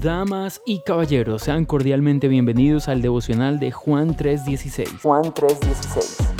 Damas y caballeros, sean cordialmente bienvenidos al devocional de Juan 3:16. Juan 3:16.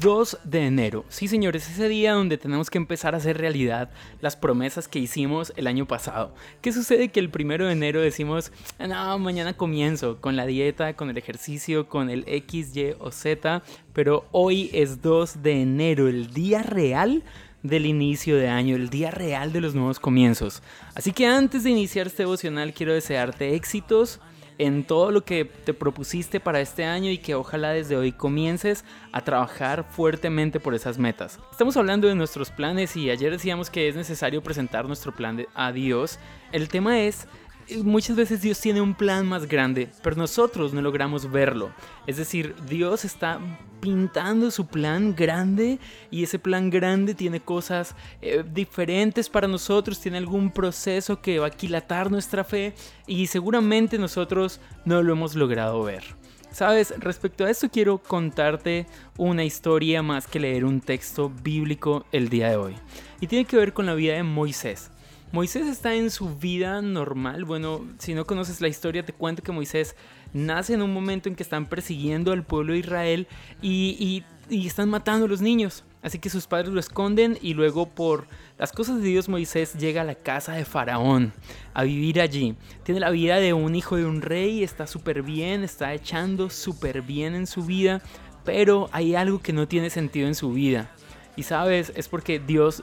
2 de enero. Sí, señores, ese día donde tenemos que empezar a hacer realidad las promesas que hicimos el año pasado. ¿Qué sucede? Que el primero de enero decimos, no, mañana comienzo con la dieta, con el ejercicio, con el X, Y o Z, pero hoy es 2 de enero, el día real del inicio de año, el día real de los nuevos comienzos. Así que antes de iniciar este devocional quiero desearte éxitos en todo lo que te propusiste para este año y que ojalá desde hoy comiences a trabajar fuertemente por esas metas. Estamos hablando de nuestros planes y ayer decíamos que es necesario presentar nuestro plan a Dios. El tema es muchas veces Dios tiene un plan más grande, pero nosotros no logramos verlo. Es decir, Dios está pintando su plan grande y ese plan grande tiene cosas eh, diferentes para nosotros, tiene algún proceso que va a aquilatar nuestra fe y seguramente nosotros no lo hemos logrado ver. Sabes, respecto a esto quiero contarte una historia más que leer un texto bíblico el día de hoy. Y tiene que ver con la vida de Moisés. Moisés está en su vida normal. Bueno, si no conoces la historia, te cuento que Moisés nace en un momento en que están persiguiendo al pueblo de Israel y, están matando a los niños. Así que sus padres lo esconden y luego por las cosas de Dios Moisés llega a la casa de Faraón a vivir allí. Tiene la vida de un hijo de un rey, está súper bien, está echando súper bien en su vida, pero hay algo que no tiene sentido en su vida. Y sabes, es porque Dios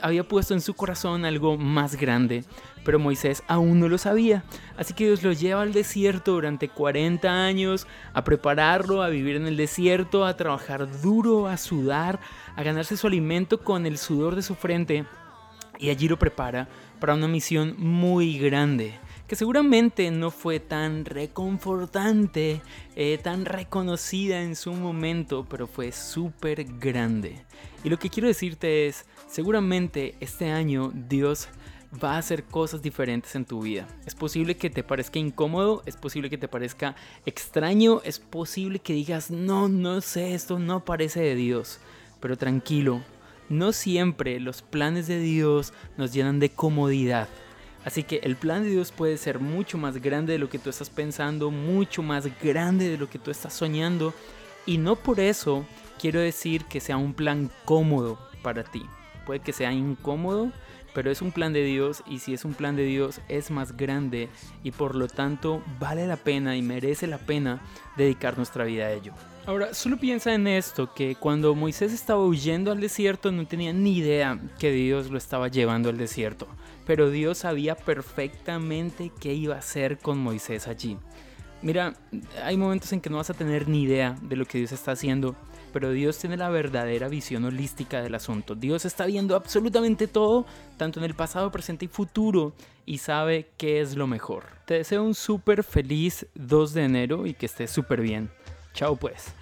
había puesto en su corazón algo más grande, pero Moisés aún no lo sabía. Así que Dios lo lleva al desierto durante 40 años, a prepararlo, a vivir en el desierto, a trabajar duro, a sudar, a ganarse su alimento con el sudor de su frente. Y allí lo prepara para una misión muy grande que seguramente no fue tan reconfortante, eh, tan reconocida en su momento, pero fue súper grande. Y lo que quiero decirte es, seguramente este año Dios va a hacer cosas diferentes en tu vida. Es posible que te parezca incómodo, es posible que te parezca extraño, es posible que digas, no, no sé, esto no parece de Dios. Pero tranquilo, no siempre los planes de Dios nos llenan de comodidad. Así que el plan de Dios puede ser mucho más grande de lo que tú estás pensando, mucho más grande de lo que tú estás soñando. Y no por eso quiero decir que sea un plan cómodo para ti. Puede que sea incómodo, pero es un plan de Dios y si es un plan de Dios es más grande y por lo tanto vale la pena y merece la pena dedicar nuestra vida a ello. Ahora, solo piensa en esto, que cuando Moisés estaba huyendo al desierto no tenía ni idea que Dios lo estaba llevando al desierto, pero Dios sabía perfectamente qué iba a hacer con Moisés allí. Mira, hay momentos en que no vas a tener ni idea de lo que Dios está haciendo, pero Dios tiene la verdadera visión holística del asunto. Dios está viendo absolutamente todo, tanto en el pasado, presente y futuro, y sabe qué es lo mejor. Te deseo un súper feliz 2 de enero y que estés súper bien. Chao pues.